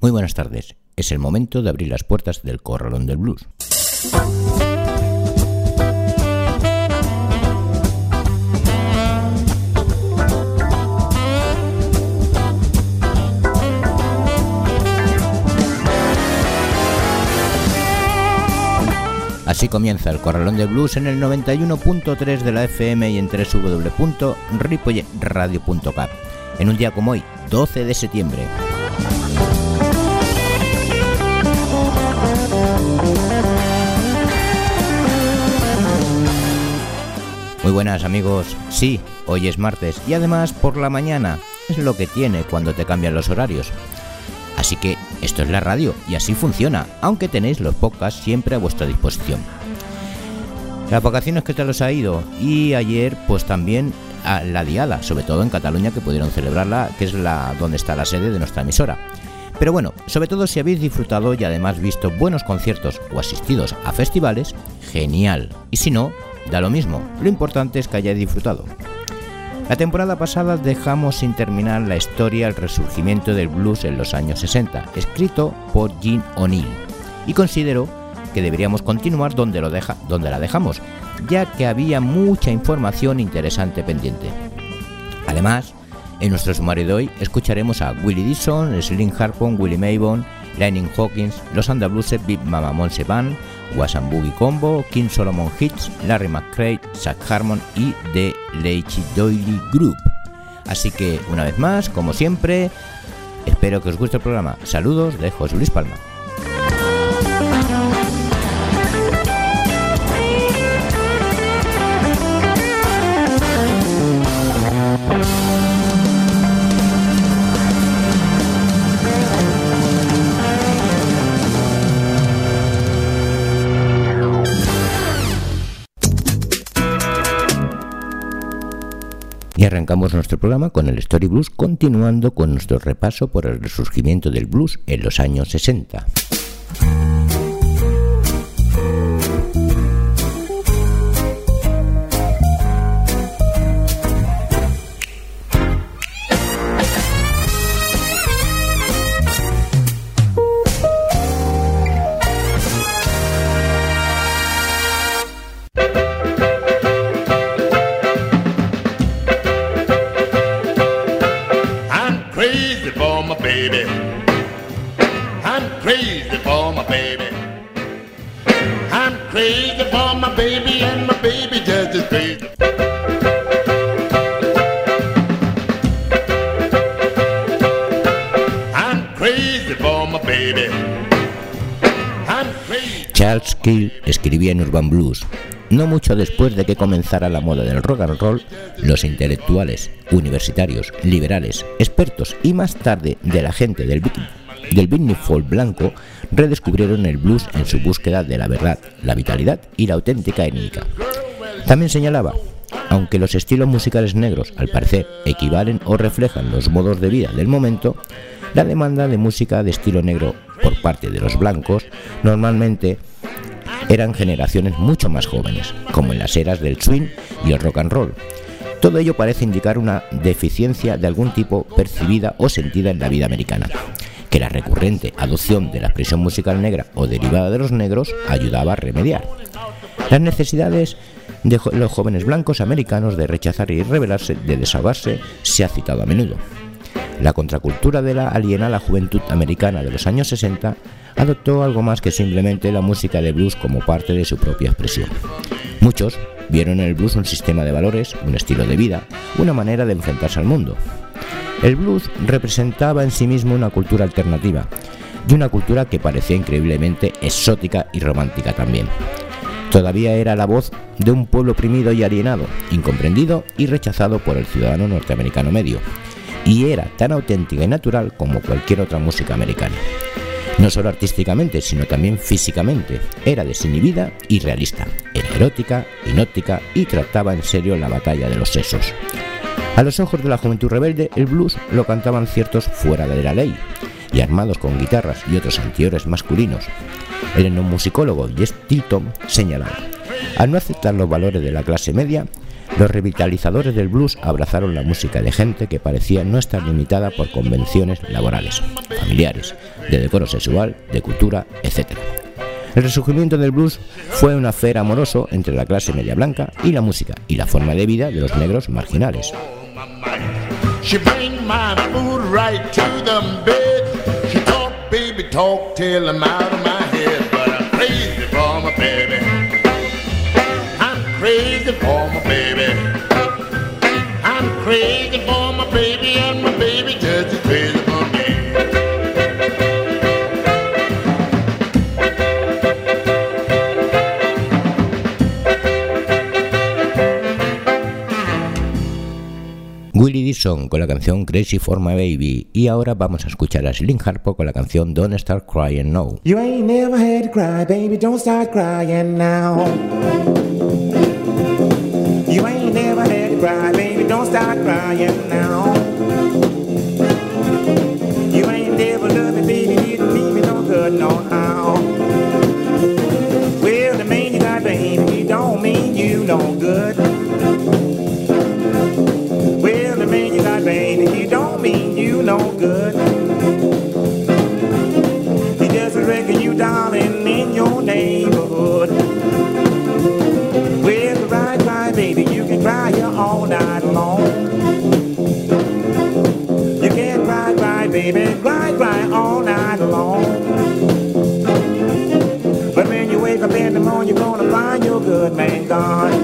Muy buenas tardes. Es el momento de abrir las puertas del Corralón del Blues. Así comienza el Corralón del Blues en el 91.3 de la FM y en www.ripoyradio.cap. En un día como hoy, 12 de septiembre. Muy buenas amigos, sí, hoy es martes y además por la mañana es lo que tiene cuando te cambian los horarios. Así que esto es la radio y así funciona, aunque tenéis los podcasts siempre a vuestra disposición. Las vacaciones que te los ha ido y ayer pues también a la diada, sobre todo en Cataluña que pudieron celebrarla, que es la donde está la sede de nuestra emisora. Pero bueno, sobre todo si habéis disfrutado y además visto buenos conciertos o asistidos a festivales, genial. Y si no, Da lo mismo, lo importante es que hayáis disfrutado. La temporada pasada dejamos sin terminar la historia El resurgimiento del blues en los años 60, escrito por Gene O'Neill, y considero que deberíamos continuar donde, lo deja, donde la dejamos, ya que había mucha información interesante pendiente. Además, en nuestro sumario de hoy escucharemos a Willie Dixon, Slim Harpon, Willie Maybon, Lightning Hawkins, Los Andabluses, Big Mama Monse Band, Wasan Boogie Combo, King Solomon Hits, Larry McCray, Zach Harmon y The Leichy Doily Group. Así que, una vez más, como siempre, espero que os guste el programa. Saludos de José Luis Palma. Y arrancamos nuestro programa con el Story Blues, continuando con nuestro repaso por el resurgimiento del blues en los años 60. No mucho después de que comenzara la moda del rock and roll, los intelectuales, universitarios, liberales, expertos y más tarde de la gente del, del Britney blanco redescubrieron el blues en su búsqueda de la verdad, la vitalidad y la auténtica étnica. También señalaba, aunque los estilos musicales negros al parecer equivalen o reflejan los modos de vida del momento, la demanda de música de estilo negro por parte de los blancos normalmente eran generaciones mucho más jóvenes, como en las eras del swing y el rock and roll. Todo ello parece indicar una deficiencia de algún tipo percibida o sentida en la vida americana, que la recurrente adopción de la expresión musical negra o derivada de los negros ayudaba a remediar. Las necesidades de los jóvenes blancos americanos de rechazar y rebelarse, de desahogarse, se ha citado a menudo. La contracultura de la alienada juventud americana de los años 60 adoptó algo más que simplemente la música de blues como parte de su propia expresión. Muchos vieron en el blues un sistema de valores, un estilo de vida, una manera de enfrentarse al mundo. El blues representaba en sí mismo una cultura alternativa y una cultura que parecía increíblemente exótica y romántica también. Todavía era la voz de un pueblo oprimido y alienado, incomprendido y rechazado por el ciudadano norteamericano medio, y era tan auténtica y natural como cualquier otra música americana. No solo artísticamente, sino también físicamente. Era desinhibida y realista. Era erótica, hipnótica y trataba en serio la batalla de los sesos. A los ojos de la juventud rebelde, el blues lo cantaban ciertos fuera de la ley y armados con guitarras y otros antiores masculinos. El musicólogo Jess Tilton señalaba, al no aceptar los valores de la clase media, los revitalizadores del blues abrazaron la música de gente que parecía no estar limitada por convenciones laborales, familiares, de decoro sexual, de cultura, etc. El resurgimiento del blues fue un afer amoroso entre la clase media blanca y la música y la forma de vida de los negros marginales. Crazy for my baby. I'm crazy for my baby, and my baby just as crazy for me. Willie Dixon con la canción Crazy for My Baby y ahora vamos a escuchar a Slim Harpo con la canción Don't Start Crying Now. You ain't never had to cry, baby, don't start crying now. Start crying now. Good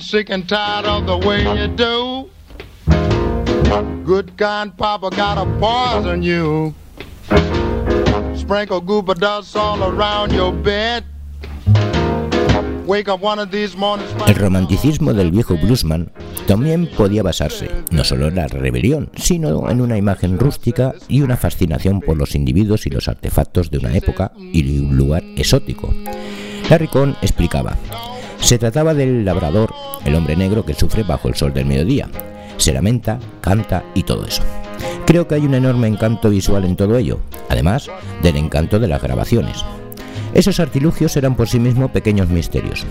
sick and tired of the way you do. Good kind Papa gotta poison you. Sprinkle goober dust all around your bed. El romanticismo del viejo bluesman también podía basarse no solo en la rebelión, sino en una imagen rústica y una fascinación por los individuos y los artefactos de una época y un lugar exótico. Larry Cohn explicaba, se trataba del labrador, el hombre negro que sufre bajo el sol del mediodía. Se lamenta, canta y todo eso. Creo que hay un enorme encanto visual en todo ello, además del encanto de las grabaciones. Esos artilugios eran por sí mismos pequeños misterios.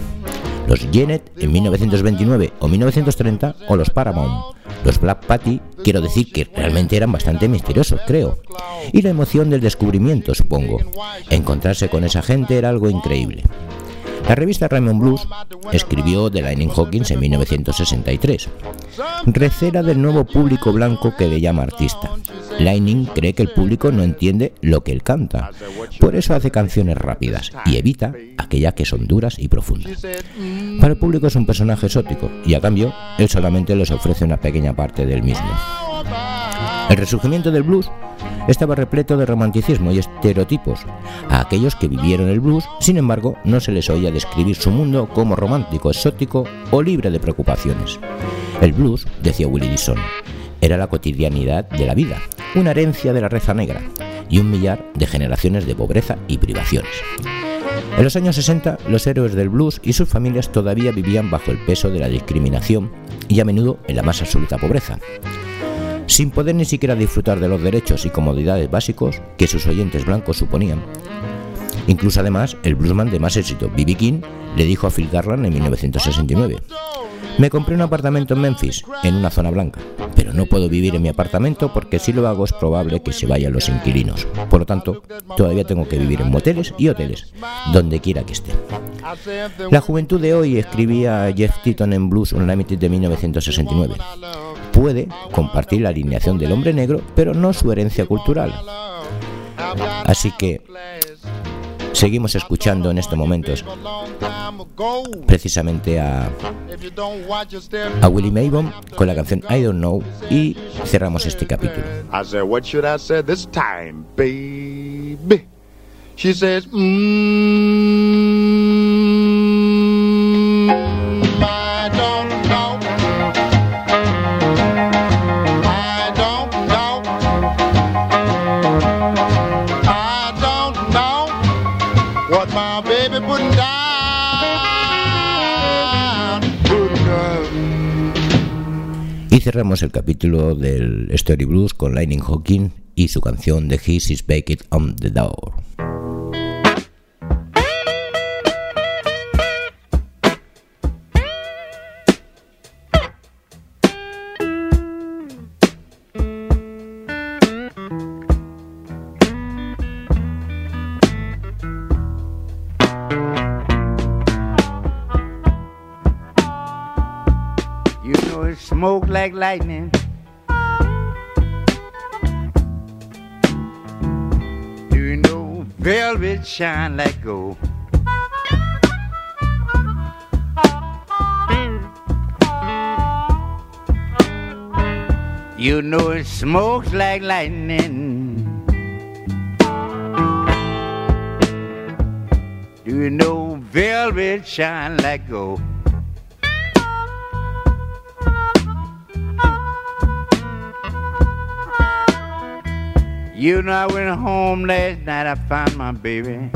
Los Genet en 1929 o 1930 o los Paramount. Los Black Patty, quiero decir que realmente eran bastante misteriosos, creo. Y la emoción del descubrimiento, supongo. Encontrarse con esa gente era algo increíble. La revista Raymond Blues escribió de Lightning Hawkins en 1963. Recera del nuevo público blanco que le llama artista. Lightning cree que el público no entiende lo que él canta, por eso hace canciones rápidas y evita aquellas que son duras y profundas. Para el público es un personaje exótico y a cambio él solamente les ofrece una pequeña parte del mismo. El resurgimiento del blues estaba repleto de romanticismo y estereotipos. A aquellos que vivieron el blues, sin embargo, no se les oía describir su mundo como romántico, exótico o libre de preocupaciones. El blues, decía Willie Dixon, era la cotidianidad de la vida, una herencia de la reza negra y un millar de generaciones de pobreza y privaciones. En los años 60, los héroes del blues y sus familias todavía vivían bajo el peso de la discriminación y a menudo en la más absoluta pobreza sin poder ni siquiera disfrutar de los derechos y comodidades básicos que sus oyentes blancos suponían. Incluso además, el bluesman de más éxito, B.B. King, le dijo a Phil Garland en 1969, me compré un apartamento en Memphis, en una zona blanca, pero no puedo vivir en mi apartamento porque si lo hago es probable que se vayan los inquilinos. Por lo tanto, todavía tengo que vivir en moteles y hoteles, donde quiera que esté. La juventud de hoy escribía Jeff Titton en Blues Unlimited de 1969. Puede compartir la alineación del hombre negro, pero no su herencia cultural. Así que Seguimos escuchando en estos momentos precisamente a, a Willie Maybom con la canción I Don't Know y cerramos este capítulo. She says, mmm. Cerramos el capítulo del Story Blues con Lightning Hawking y su canción The His is Baked on the Door. Shine like gold? You know it smokes like lightning. Do you know velvet shine like gold? You know, I went home last night, I found my baby.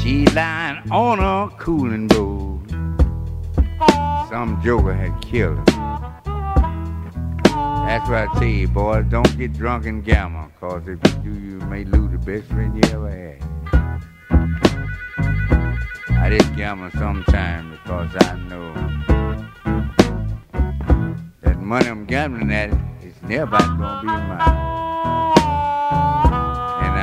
She lying on a cooling board. Some joker had killed her. That's why I tell you, boys, don't get drunk and gamble, cause if you do, you may lose the best friend you ever had. I did gamble sometimes because I know that money I'm gambling at everybody's gonna be mine. And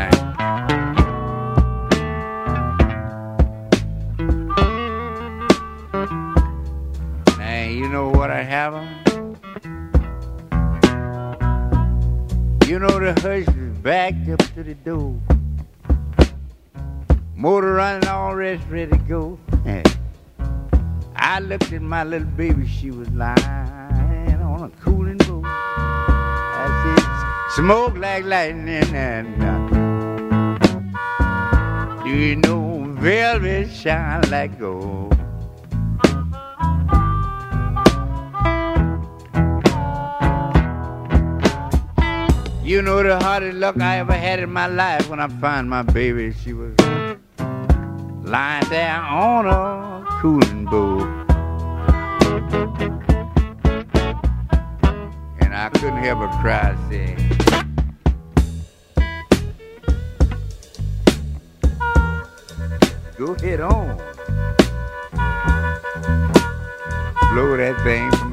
I you know what I have on? You know the hearse is backed up to the door. Motor running, all rest ready to go. I looked at my little baby, she was lying smoke like lightning and uh, do you know velvet shine like gold You know the hardest luck I ever had in my life when I found my baby. She was lying there on a cooling boat. Couldn't help but cry, saying, Go ahead on. Blow that thing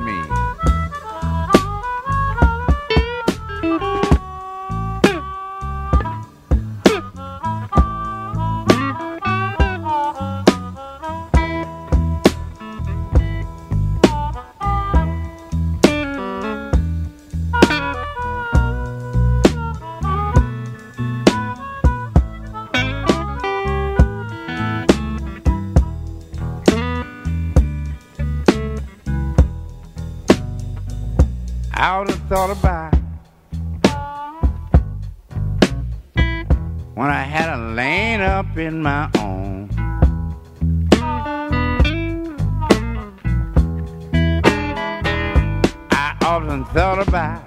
in my own. I often thought about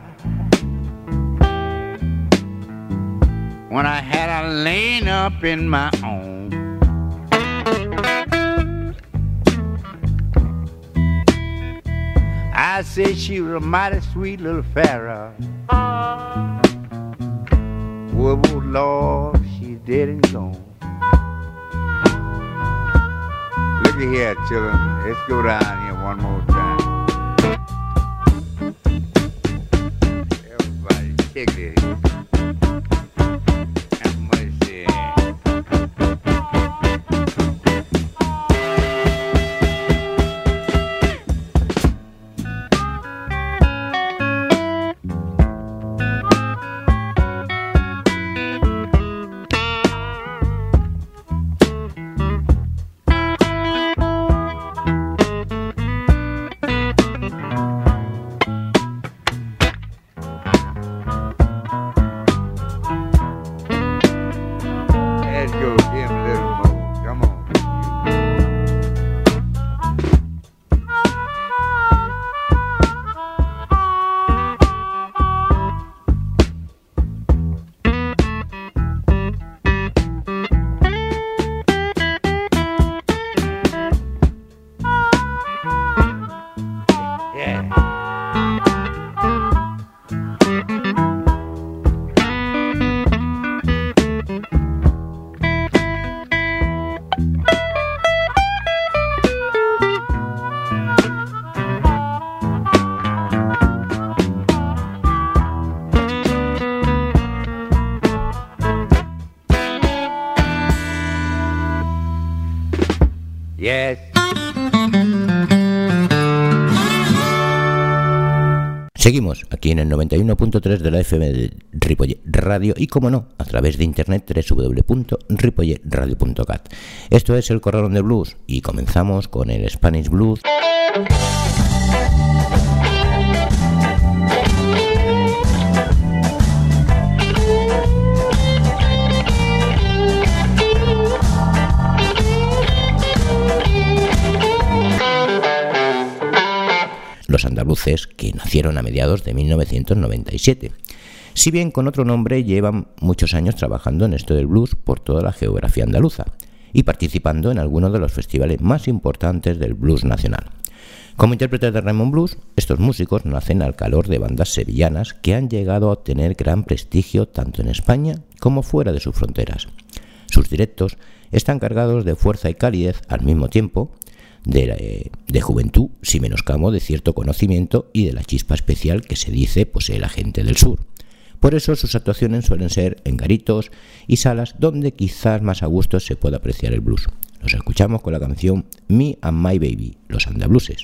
when I had a lane up in my own. I said she was a mighty sweet little pharaoh. Aquí en el 91.3 de la FM de Ripollet Radio y, como no, a través de internet www.ripolletradio.cat. Esto es el Corralón de Blues y comenzamos con el Spanish Blues. Andaluces que nacieron a mediados de 1997. Si bien con otro nombre llevan muchos años trabajando en esto del blues por toda la geografía andaluza y participando en algunos de los festivales más importantes del blues nacional. Como intérpretes de Raymond Blues, estos músicos nacen al calor de bandas sevillanas que han llegado a obtener gran prestigio tanto en España como fuera de sus fronteras. Sus directos están cargados de fuerza y calidez al mismo tiempo, de, de, juventud, sin menoscamo de cierto conocimiento y de la chispa especial que se dice posee la gente del sur. Por eso sus actuaciones suelen ser en garitos y salas donde quizás más a gusto se pueda apreciar el blues. Los escuchamos con la canción Me and My Baby, los andabluses.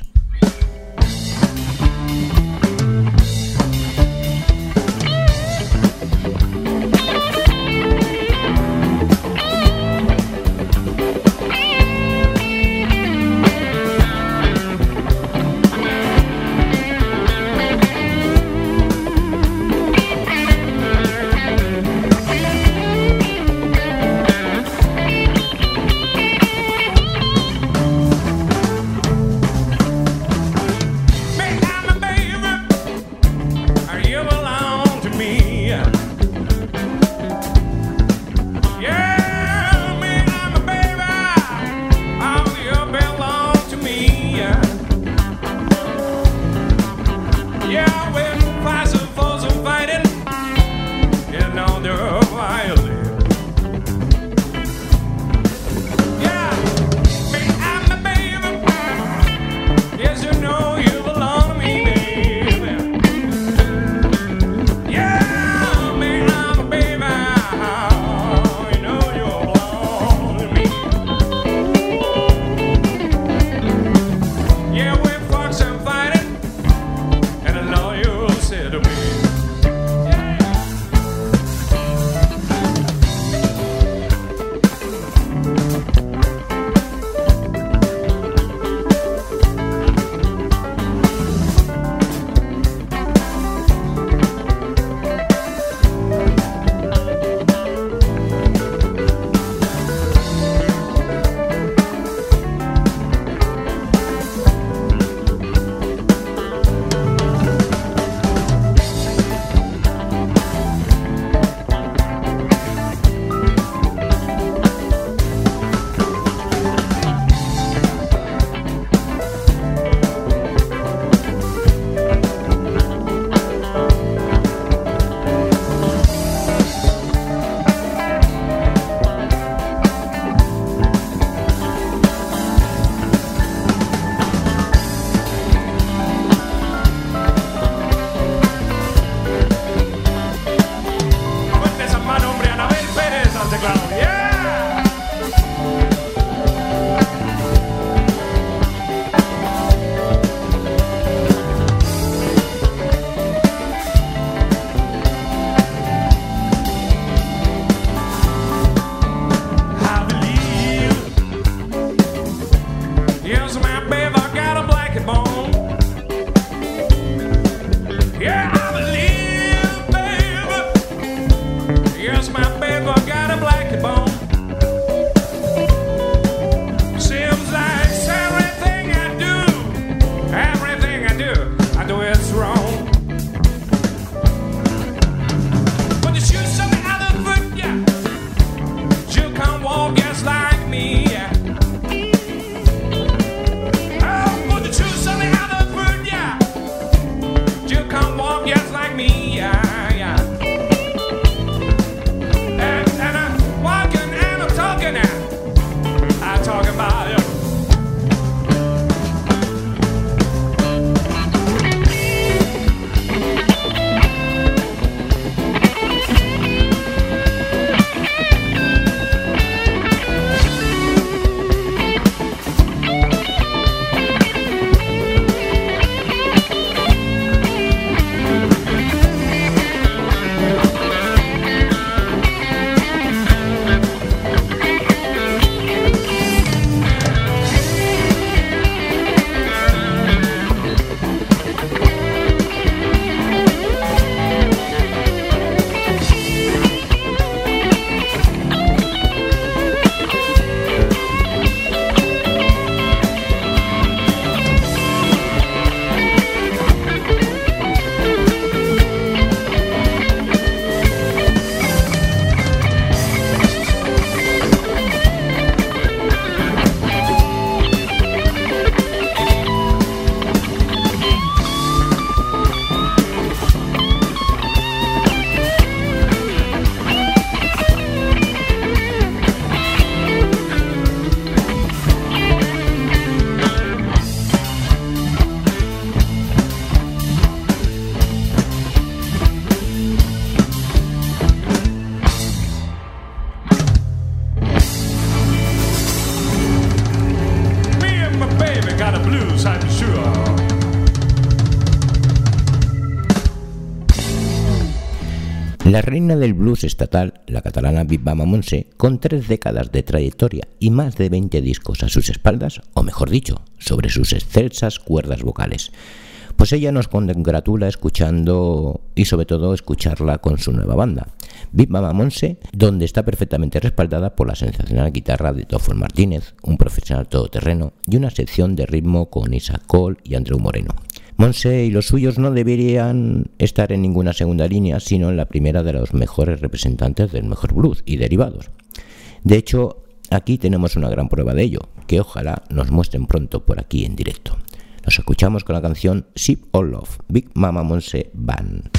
La reina del blues estatal, la catalana Viva Monse, con tres décadas de trayectoria y más de 20 discos a sus espaldas, o mejor dicho, sobre sus excelsas cuerdas vocales. Pues ella nos congratula escuchando y sobre todo escucharla con su nueva banda, Big Mama Monse, donde está perfectamente respaldada por la sensacional guitarra de Toffel Martínez, un profesional todoterreno, y una sección de ritmo con Isaac Cole y Andrew Moreno. Monse y los suyos no deberían estar en ninguna segunda línea, sino en la primera de los mejores representantes del mejor blues y derivados. De hecho, aquí tenemos una gran prueba de ello, que ojalá nos muestren pronto por aquí en directo. Nos escuchamos con la canción Ship All Love, Big Mama Monse Band.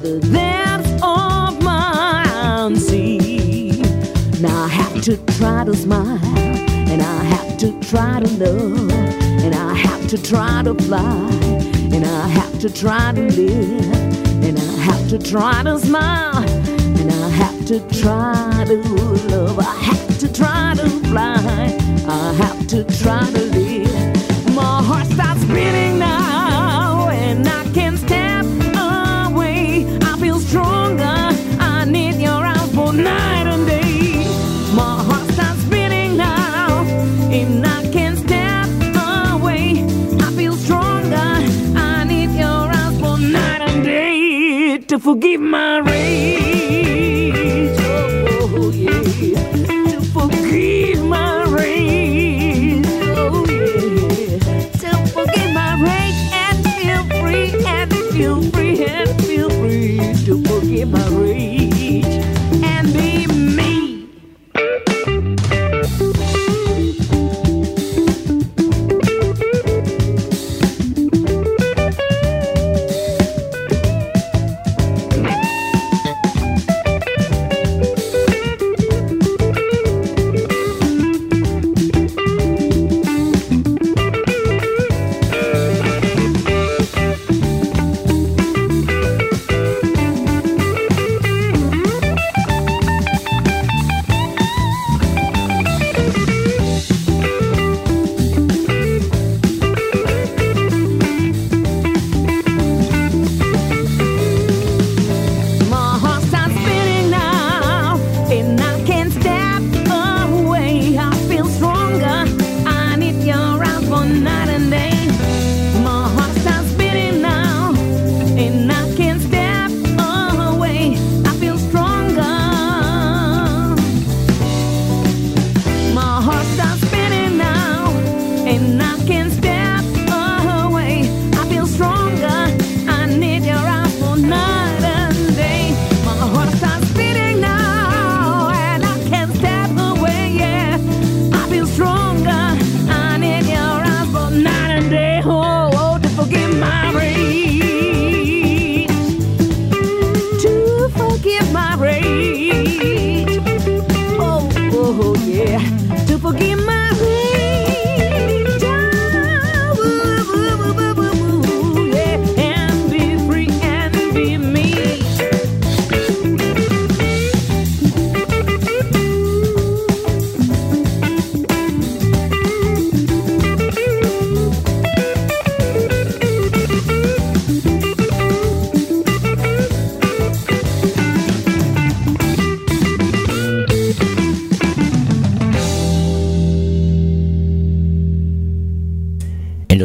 the depths of my unseen. Now I have to try to smile, and I have to try to love, and I have to try to fly, and I have to try to live, and I have to try to smile, and I have to try to love. I have to try to fly, I have to try to live. My heart starts beating. Forgive my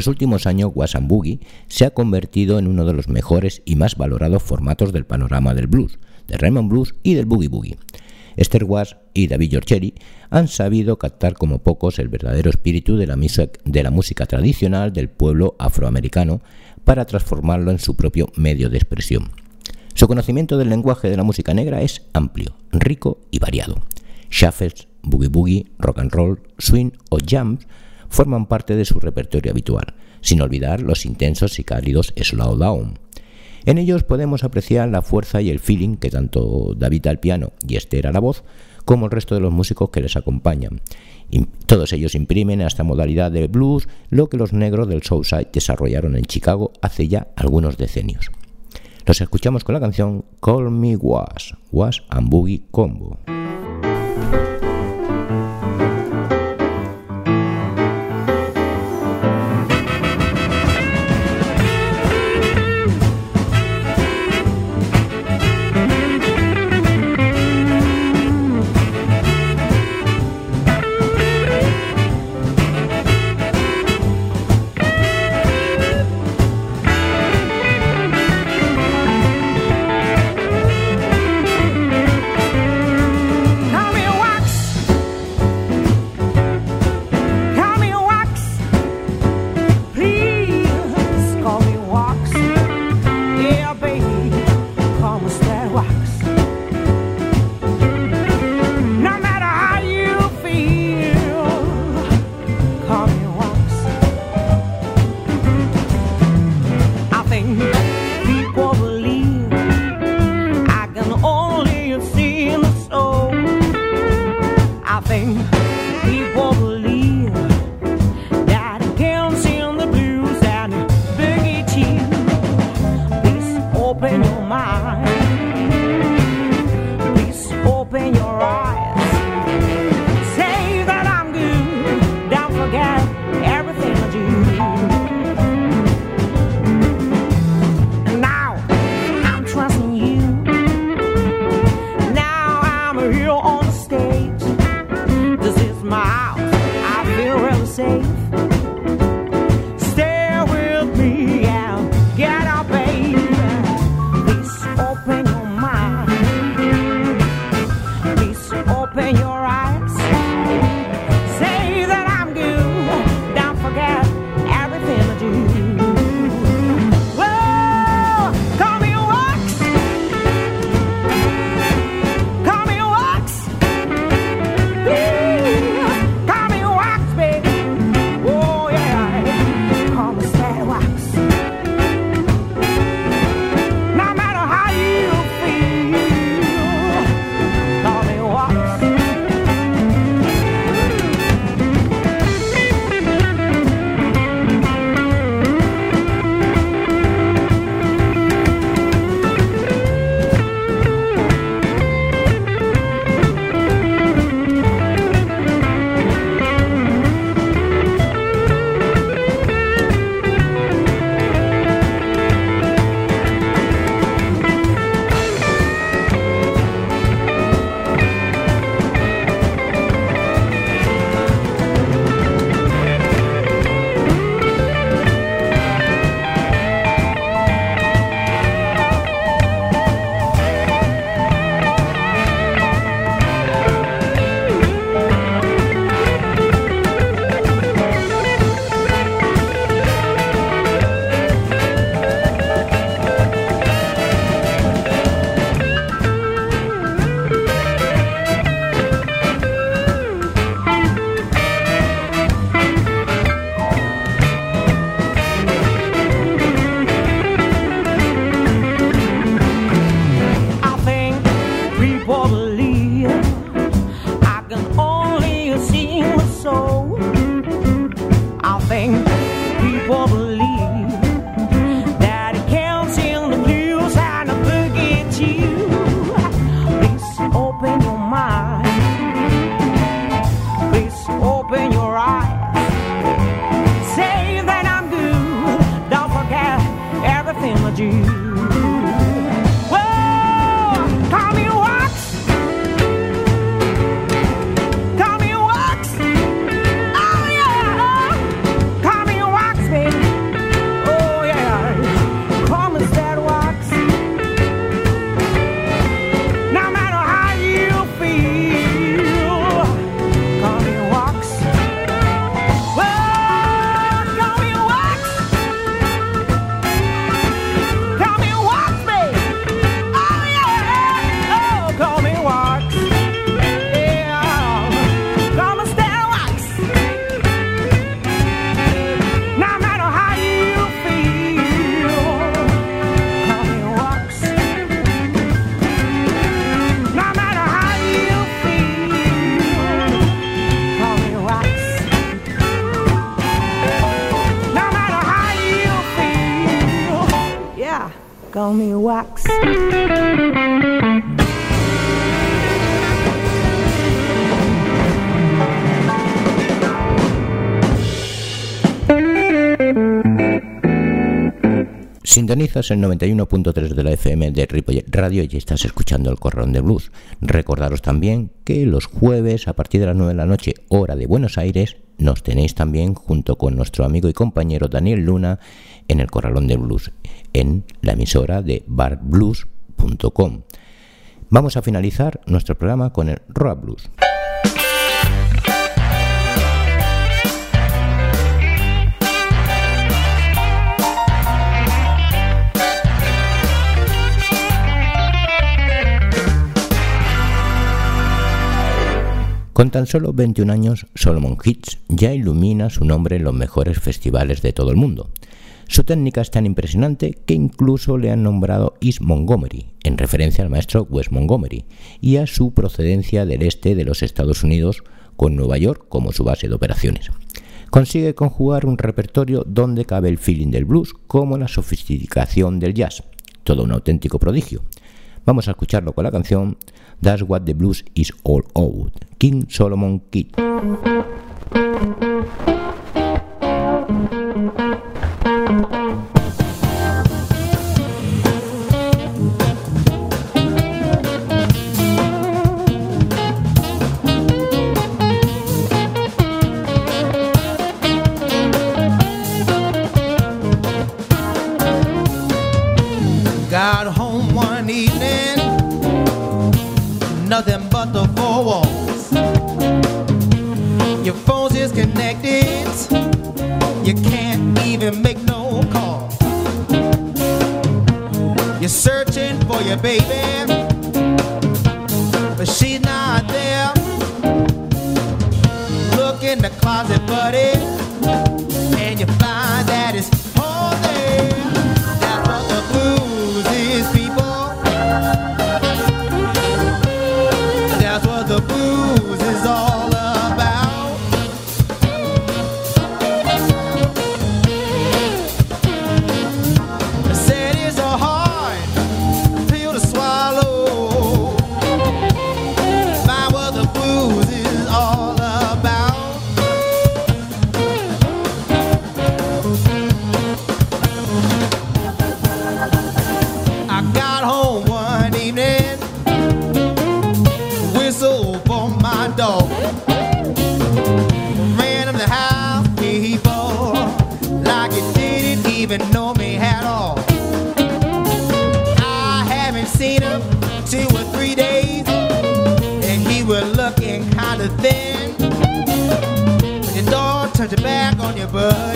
los últimos años, Wasan Boogie se ha convertido en uno de los mejores y más valorados formatos del panorama del blues, del Raymond Blues y del Boogie Boogie. Esther Was y David Giorgeri han sabido captar como pocos el verdadero espíritu de la, música tradicional del pueblo afroamericano para transformarlo en su propio medio de expresión. Su conocimiento del lenguaje de la música negra es amplio, rico y variado. Shuffles, boogie boogie, rock and roll, swing o jams forman parte de su repertorio habitual, sin olvidar los intensos y cálidos slow down. En ellos podemos apreciar la fuerza y el feeling que tanto David al piano y Esther a la voz, como el resto de los músicos que les acompañan. Todos ellos imprimen a esta modalidad de blues lo que los negros del Southside desarrollaron en Chicago hace ya algunos decenios. Los escuchamos con la canción Call Me Was, Was and Boogie Combo. Sintonizas el 91.3 de la FM de Radio y estás escuchando el Corrón de Blues. Recordaros también que los jueves a partir de las 9 de la noche, hora de Buenos Aires, nos tenéis también junto con nuestro amigo y compañero Daniel Luna en el Corralón de Blues, en la emisora de barblues.com. Vamos a finalizar nuestro programa con el Rock Blues. Con tan solo 21 años, Solomon Hits ya ilumina su nombre en los mejores festivales de todo el mundo. Su técnica es tan impresionante que incluso le han nombrado East Montgomery, en referencia al maestro Wes Montgomery, y a su procedencia del este de los Estados Unidos, con Nueva York como su base de operaciones. Consigue conjugar un repertorio donde cabe el feeling del blues como la sofisticación del jazz, todo un auténtico prodigio. Vamos a escucharlo con la canción That's What the Blues is All About, King Solomon Kid. You can't even make no call. You're searching for your baby, but she's over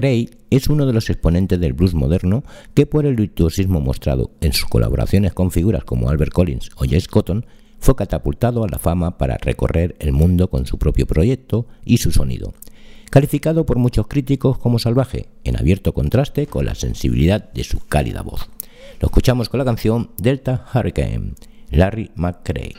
McCray es uno de los exponentes del blues moderno que por el virtuosismo mostrado en sus colaboraciones con figuras como Albert Collins o Jess Cotton, fue catapultado a la fama para recorrer el mundo con su propio proyecto y su sonido. Calificado por muchos críticos como salvaje, en abierto contraste con la sensibilidad de su cálida voz. Lo escuchamos con la canción Delta Hurricane, Larry McCray.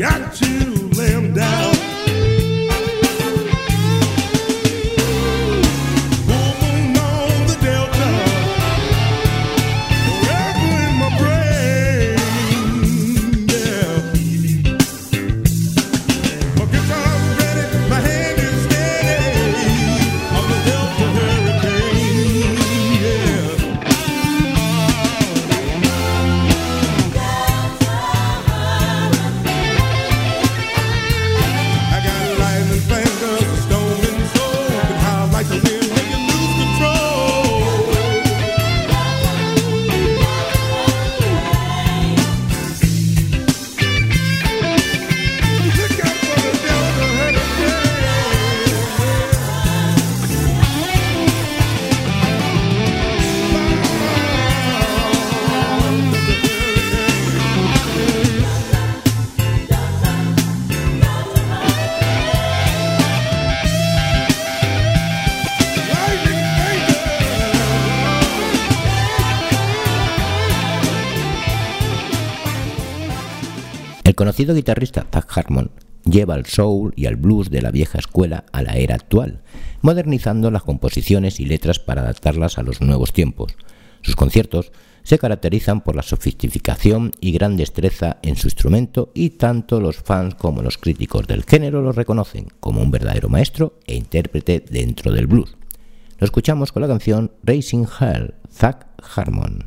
got conocido guitarrista Zach Harmon lleva al soul y al blues de la vieja escuela a la era actual, modernizando las composiciones y letras para adaptarlas a los nuevos tiempos. Sus conciertos se caracterizan por la sofisticación y gran destreza en su instrumento y tanto los fans como los críticos del género lo reconocen como un verdadero maestro e intérprete dentro del blues. Lo escuchamos con la canción Racing Hell, Zach Harmon.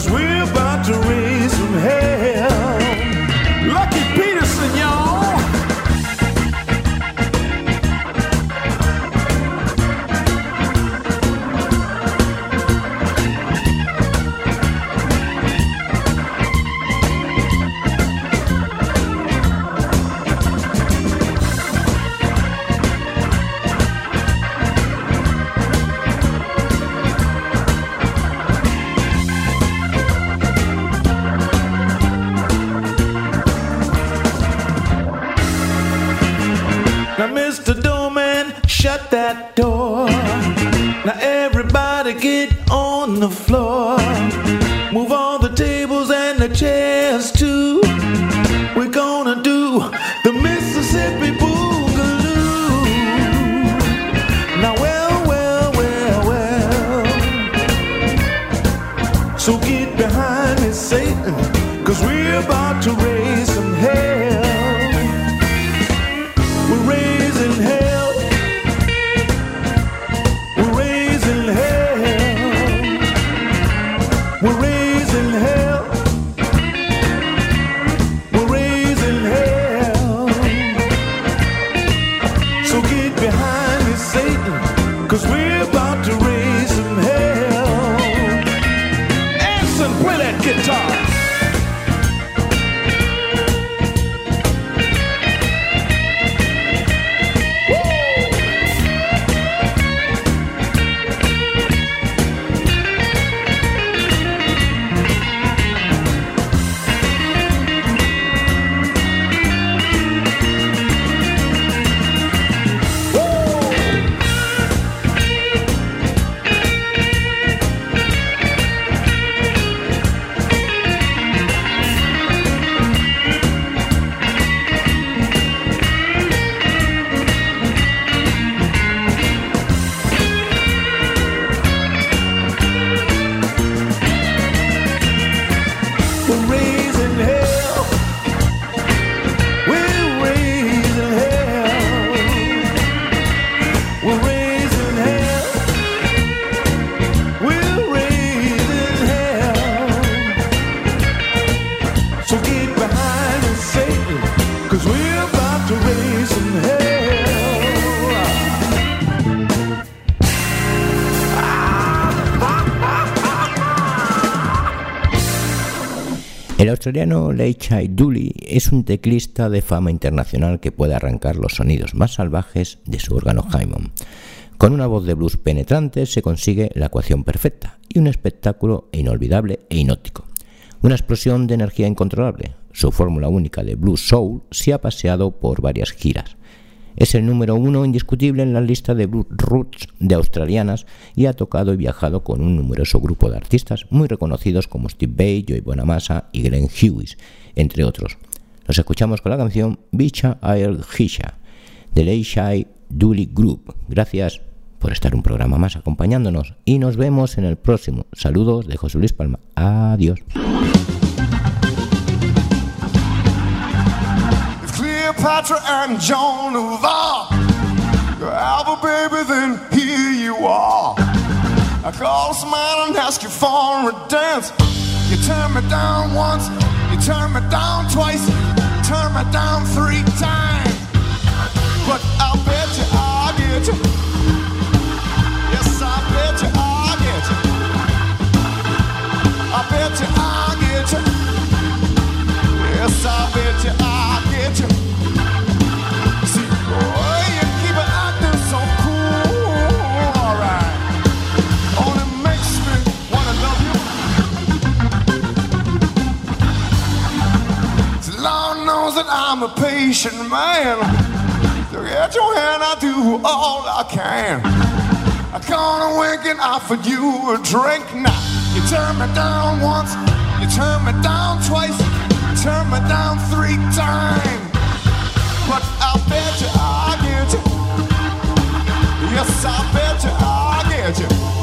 Cause we're about to that door. Now everybody get on the floor. Australiano Leigh Dooley es un teclista de fama internacional que puede arrancar los sonidos más salvajes de su órgano Hammond. Con una voz de blues penetrante se consigue la ecuación perfecta y un espectáculo inolvidable e inóptico. Una explosión de energía incontrolable. Su fórmula única de blues soul se ha paseado por varias giras. Es el número uno indiscutible en la lista de roots de australianas y ha tocado y viajado con un numeroso grupo de artistas muy reconocidos como Steve Bay, Joey Bonamassa y Glenn Hughes, entre otros. Nos escuchamos con la canción Bicha Air Hisha de Leishai Dooley Group. Gracias por estar un programa más acompañándonos y nos vemos en el próximo. Saludos de José Luis Palma. Adiós. Cleopatra and Joan of Arc. Have a baby, then here you are. I call smile and ask you for a dance. You turn me down once, you turn me down twice, you turn me down three times. But I bet you I'll get you. Yes, I bet you I'll get you. I bet you I'll get you. Yes, I bet you I'll get you. I'm a patient man. So get your hand, I do all I can. I gonna wink and offer you a drink now. You turn me down once, you turn me down twice, you turn me down three times. But I bet you I'll get you. Yes, I bet you I'll get you.